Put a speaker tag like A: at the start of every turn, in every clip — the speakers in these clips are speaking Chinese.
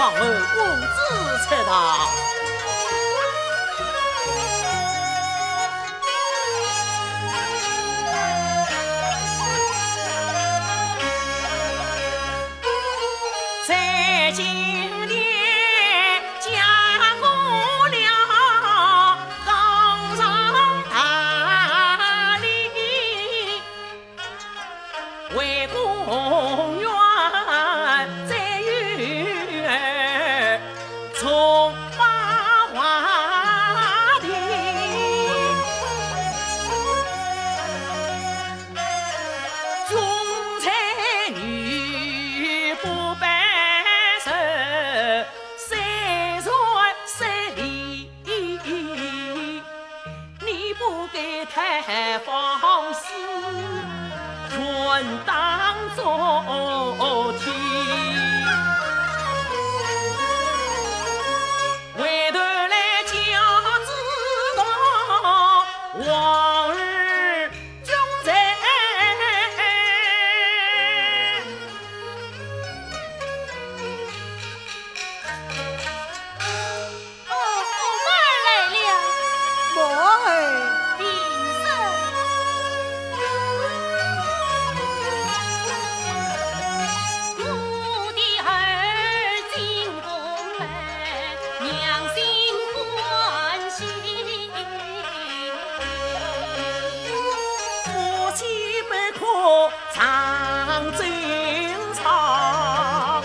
A: 望儿公子才到。
B: 在今年从八花地。穷才女不办事，三传三礼，你不该太放肆，权当昨可长争吵，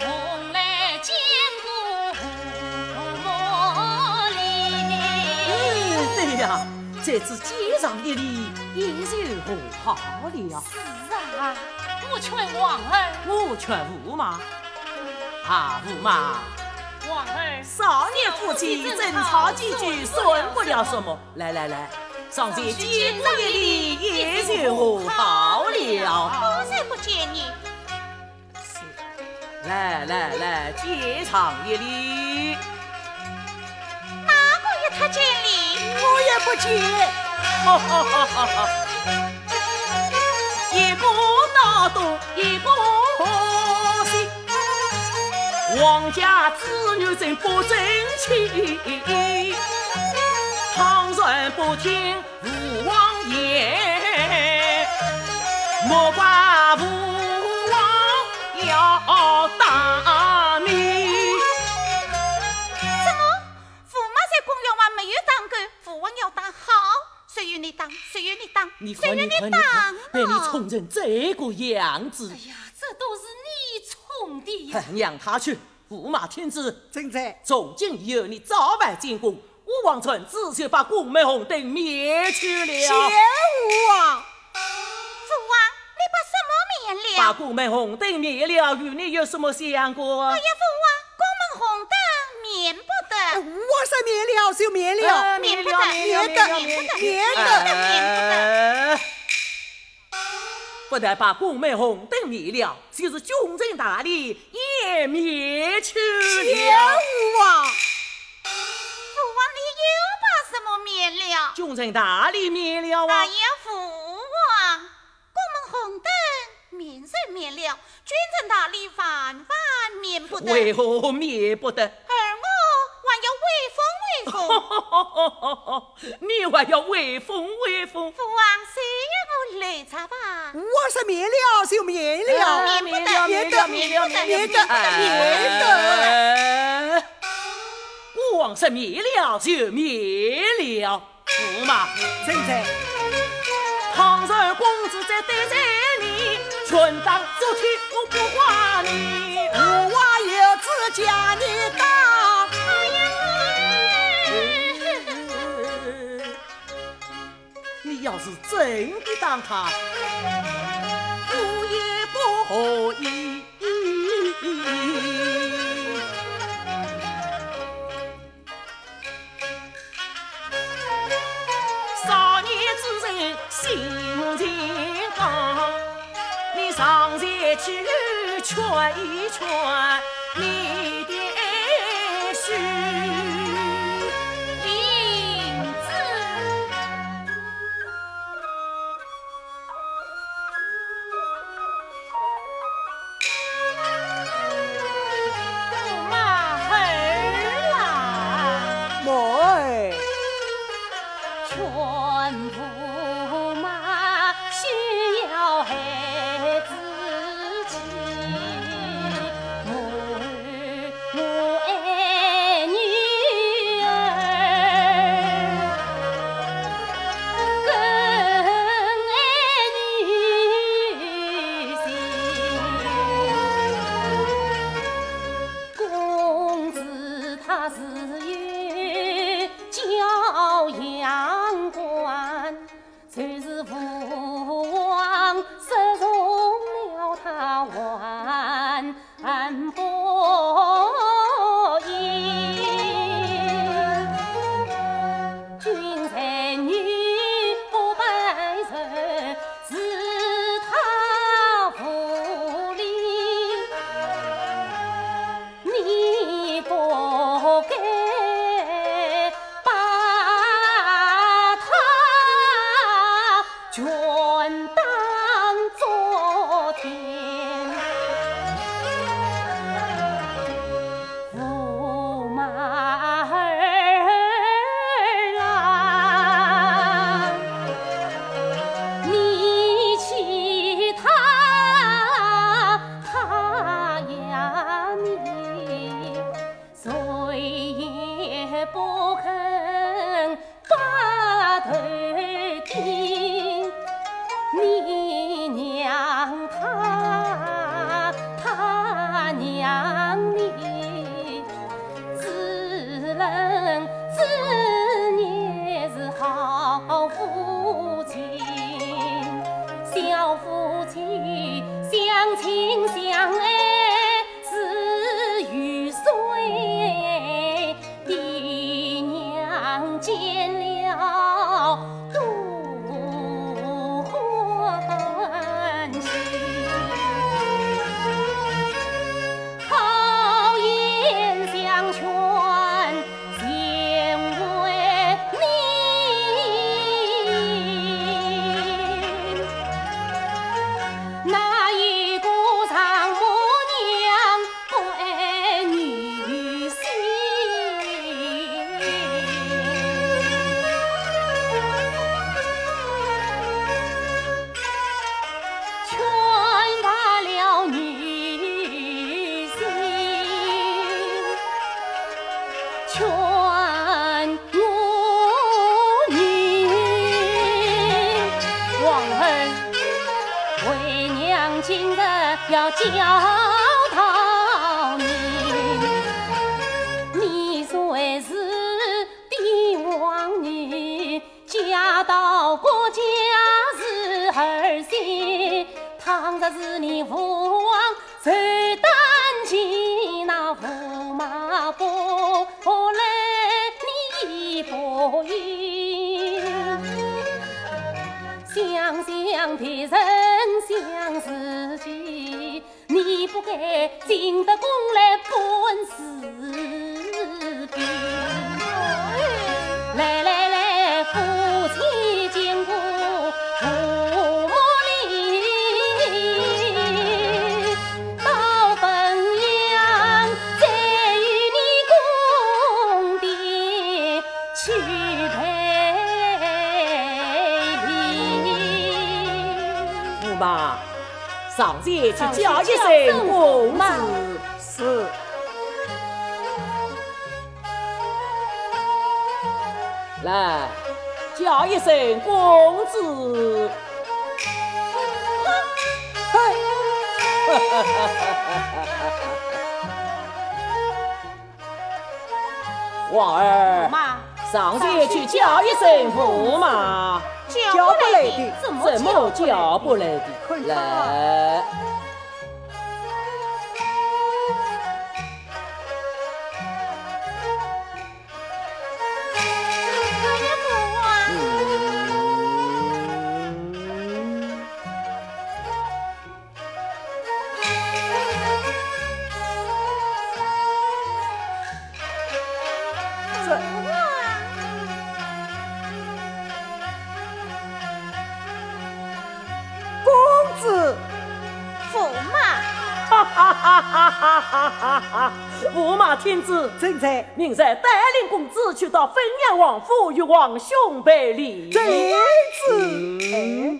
C: 同来见过母里。
A: 嗯，对呀，这次接上一礼，也就和好了。
C: 是啊，我劝王儿，
A: 我劝驸马，啊，驸马，
C: 王儿
A: 少年夫妻争吵几句，算不了什么。来来来，上前接我一礼，也就和好了。
C: 我才不见你。
A: 来来来，接上一礼。
C: 哪个与他见礼？
D: 我也不见。
A: 哈哈哈哈哈！一个闹东，一个西，王家子女真不争气。倘然不听父王言，莫怪父王要打你。
C: 怎么？驸马在公园外没有当官，父王要当好，谁与你当？谁与你当？
A: 你
C: 谁与
A: 看你
C: 当
A: 看，被你
C: 啊
A: 宠成这个样子
C: 哎，呀，这都是你宠的呀！
A: 让他去。驸马听旨，
D: 正在
A: 从今以后你早晚进宫，武王村自就把宫门红灯灭去
D: 前
A: 了。
D: 武啊，
A: 宫门红灯灭了，与你有什么相关？
C: 哎呀，父王，宫门红灯免不得，
D: 我说灭了就灭了，
A: 呃
C: 免不得，
A: 灭了灭了
D: 免得
A: 灭了
D: 免得
C: 免得。
A: 呃不但把宫门红灯灭了，就是军政大礼也灭去了。
D: 武啊，
C: 父王，你又把什么灭了？
A: 军政大礼灭了啊！
C: 哎呀，父王，宫门红灯免是免了，君臣大礼万万免不得。
A: 为何灭不得？
C: 而我还要威风威 风。
A: 你还要威风威风？
C: 父王，谁让我来查吧？
D: 我是灭了就灭了，
C: 免不得
A: 灭了灭了灭了
D: 免得免得。
A: 呃我王是灭了就灭了，驸马，
D: 正在
A: 倘若公子在对着你，权当昨天我不话你。
D: 武王有旨将你当，
A: 你要是真的当他，我
E: 也不可以。上前去劝一劝不肯
B: 把头低你娘她她娘你知冷知热是好夫妻小夫妻相亲相爱倘若是你父王受担起那驸马不来你不应，想想别人想自己。你不该进得宫来本事兵，来来来，去陪
A: 礼。驸马。上前去叫一声公子，
C: 是。
A: 来叫一声公子，
C: 嘿，
A: 王儿，上前去叫一声驸马。
C: 叫不来的，
A: 怎么叫不来的？来，哈哈哈哈哈哈！驸马天子，
D: 正在，
A: 明日带领公子去到汾阳王府与王兄拜礼。
D: 这子，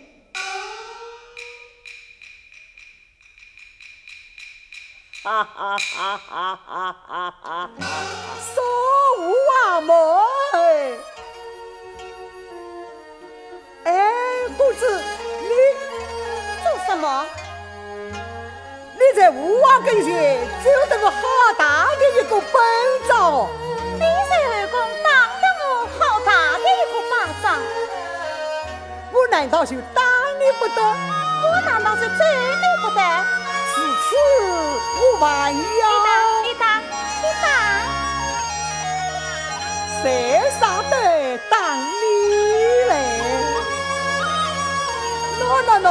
A: 哈哈哈哈哈哈哈！
D: 说无王母。哎，公子，你
C: 做什么？
D: 你在吴王跟前走得个好大的一个本账，
C: 你在二公打了我好大的一个巴掌，
D: 我难道就打你不得？
C: 我难道是揍你不得？
D: 此次我万
C: 一打，你打，你打，
D: 谁杀得当你来？喏喏喏，